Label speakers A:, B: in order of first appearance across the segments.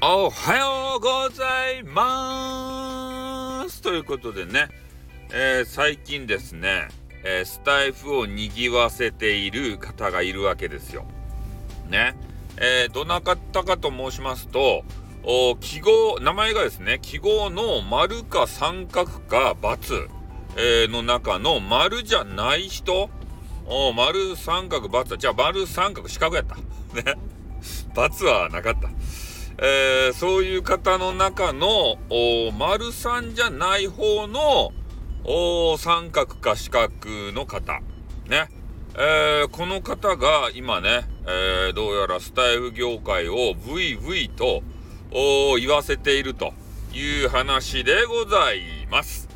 A: おはようございますということでね、えー、最近ですね、えー、スタイフを賑わせている方がいるわけですよ。ね。えー、どなたかと申しますと、お記号、名前がですね、記号の丸か三角か×、の中の丸じゃない人お丸三角×じゃあ丸三角四角やった。ね。×はなかった。えー、そういう方の中の丸3じゃない方の三角か四角の方。ね。えー、この方が今ね、えー、どうやらスタイフ業界をブイブイと言わせているという話でございます。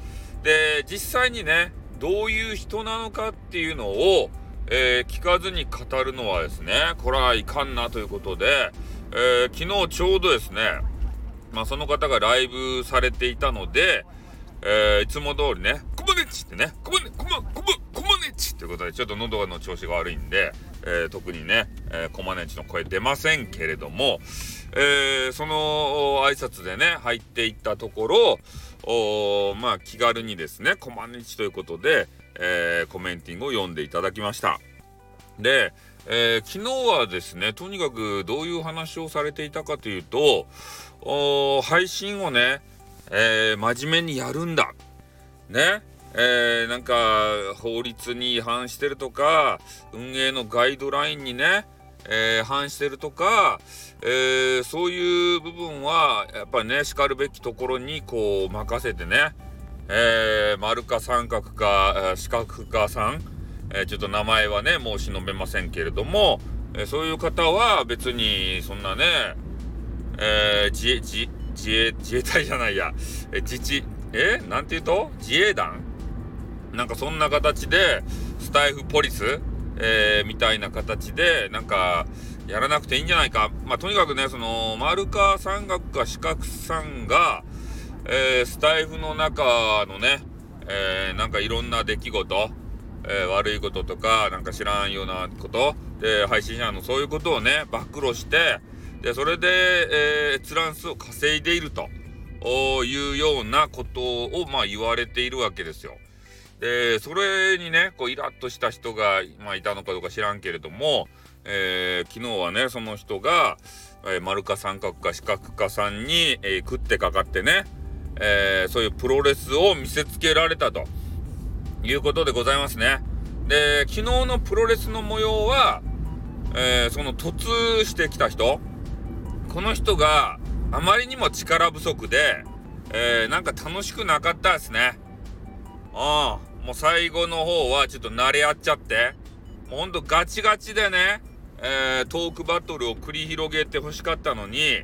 A: で、実際にね、どういう人なのかっていうのを、えー、聞かずに語るのはですね、これはいかんなということで、えー、昨日ちょうどですね、まあ、その方がライブされていたので、えー、いつも通りね、コマネチってね、コマネ、コマ、コマ、コマネチってことで、ちょっと喉の調子が悪いんで、えー、特にね、えー、コマネチの声出ませんけれども、えー、その挨拶でね、入っていったところ、おまあ、気軽にですね、コマネチということで、えー、コメンティングを読んでいただきました。で、えー、昨日はですね、とにかくどういう話をされていたかというと、配信をね、えー、真面目にやるんだ。ね。えー、なんか法律に違反してるとか、運営のガイドラインにね、えー、反してるとか、えー、そういう部分はやっぱりね、しかるべきところにこう任せてね、えー、丸か三角か四角かさん、えー、ちょっと名前はね、もう忍べませんけれども、えー、そういう方は別にそんなね、えー、自衛、自自衛、自衛隊じゃないや、え自治、え？なんて言うと？自衛団？なんかそんな形で、スタイフポリス、えー、みたいな形で、なんか、やらなくていいんじゃないか。まあ、とにかくね、その、丸か三角か四角さんが、えー、スタイフの中のね、えー、なんかいろんな出来事、えー、悪いこととか、なんか知らんようなこと、で、配信者のそういうことをね、暴露して、で、それで、えー、閲覧数を稼いでいるというようなことを、まあ、言われているわけですよ。で、それにね、こう、イラッとした人が、まあ、いたのかどうか知らんけれども、えー、昨日はね、その人が、えー、丸か三角か四角かさんに、えー、食ってかかってね、えー、そういうプロレスを見せつけられたと。いうことでございますね。で、昨日のプロレスの模様は、えー、その突してきた人、この人があまりにも力不足で、えー、なんか楽しくなかったですね。ああ、もう最後の方はちょっと慣れ合っちゃって、もうほんとガチガチでね、えー、トークバトルを繰り広げて欲しかったのに、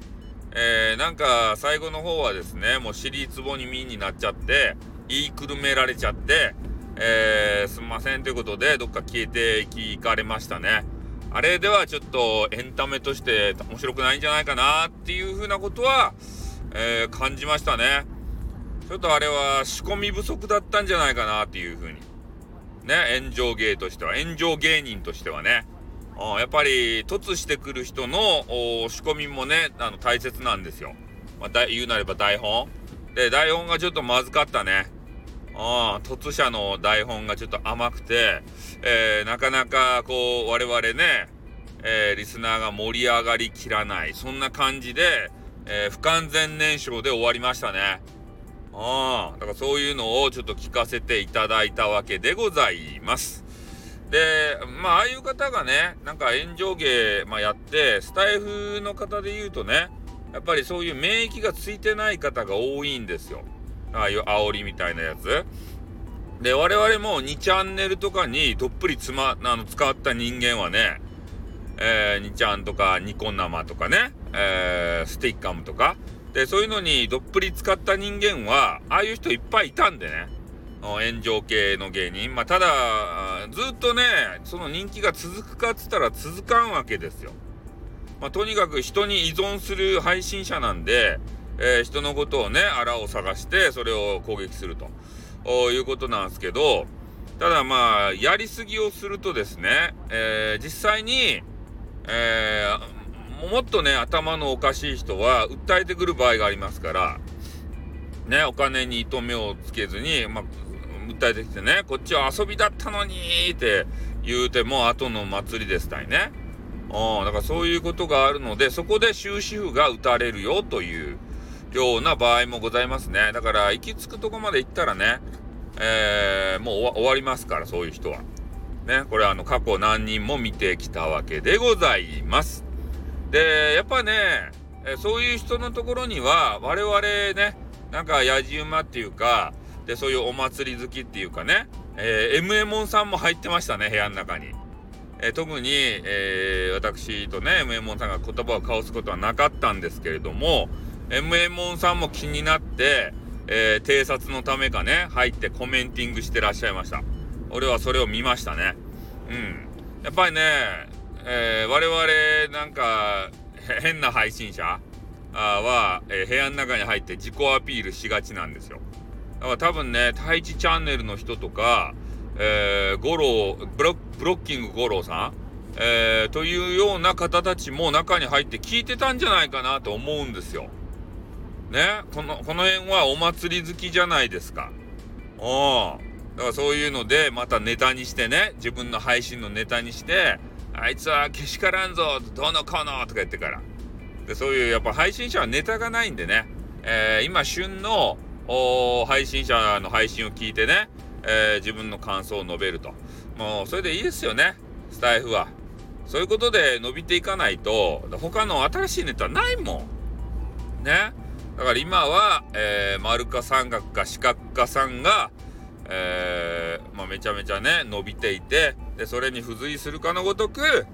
A: えー、なんか最後の方はですね、もう尻つぼに身になっちゃって、言いくるめられちゃって、えー、すんませんということで、どっか消えていかれましたね。あれではちょっとエンタメとして面白くないんじゃないかなっていうふうなことは、えー、感じましたね。ちょっとあれは仕込み不足だったんじゃないかなっていうふうに。ね、炎上芸としては、炎上芸人としてはね。やっぱり突してくる人の仕込みもね、あの大切なんですよ。まあ、言うなれば台本。で、台本がちょっとまずかったね。あ突者の台本がちょっと甘くて、えー、なかなかこう我々ね、えー、リスナーが盛り上がりきらないそんな感じで、えー、不完全燃焼で終わりましたね。ああ、だからそういうのをちょっと聞かせていただいたわけでございます。で、まあ、ああいう方がね、なんか炎上芸、まあ、やって、スタイフの方で言うとね、やっぱりそういう免疫がついてない方が多いんですよ。ああいう煽りみたいなやつ。で、我々も2チャンネルとかにどっぷりつま、あの、使った人間はね、えー、2ちゃんとかニコ生とかね、えー、スティッカムとか、で、そういうのにどっぷり使った人間は、ああいう人いっぱいいたんでね、炎上系の芸人。まあ、ただ、ずっとね、その人気が続くかっつったら続かんわけですよ。まあ、とにかく人に依存する配信者なんで、えー、人のことをね、あらを探して、それを攻撃するということなんですけど、ただまあ、やりすぎをするとですね、えー、実際に、えー、もっとね、頭のおかしい人は訴えてくる場合がありますから、ね、お金に糸目をつけずに、まあ、訴えてきてね、こっちは遊びだったのにって言うても後の祭りですたいね。うん、だからそういうことがあるので、そこで終止符が打たれるよというような場合もございますね。だから行き着くとこまで行ったらね、えー、もう終わりますから、そういう人は。ね、これあの過去何人も見てきたわけでございます。で、やっぱね、えそういう人のところには我々ね、なんかやじ馬っていうか、で、そういうお祭り好きっていうかね、えー、MA さんも入ってましたね、部屋の中に。えー、特に、えー、私とね、MA さんが言葉を交わすことはなかったんですけれども、MA さんも気になって、えー、偵察のためかね、入ってコメンティングしてらっしゃいました。俺はそれを見ましたね。うん。やっぱりね、えー、我々なんか変な配信者は、えー、部屋の中に入って自己アピールしがちなんですよ。だから多分ね、太一チャンネルの人とか、えー、五郎ブロ、ブロッキング五郎さん、えー、というような方たちも中に入って聞いてたんじゃないかなと思うんですよ。ね、この、この辺はお祭り好きじゃないですか。うん。だからそういうので、またネタにしてね、自分の配信のネタにして、あいつはけしからんぞ、どうのこうのとか言ってから。で、そういうやっぱ配信者はネタがないんでね、えー、今旬の配信者の配信を聞いてね、えー、自分の感想を述べると。もうそれでいいですよね、スタイフは。そういうことで伸びていかないと、他の新しいネタないもん。ね。だから今は、えー、丸か三角か四角かさんが、えー、まあ、めちゃめちゃね、伸びていて、で、それに付随するかのごとく、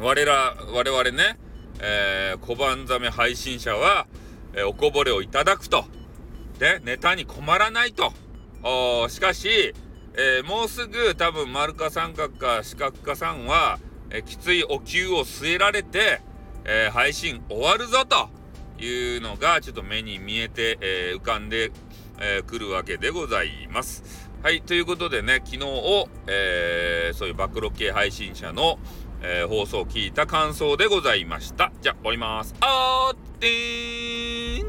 A: 我ら、我々ね、えー、小判ザメ配信者は、え、おこぼれをいただくと。で、ネタに困らないと。しかし、え、もうすぐ多分丸か三角か四角かさんは、え、きついお灸を据えられて、え、配信終わるぞというのがちょっと目に見えて、え浮かんでえー、くるわけでございます。はい、ということでね、昨日を、えー、そういう暴露系配信者の、えー、放送を聞いた感想でございました。じゃあ、終わります。あーってーん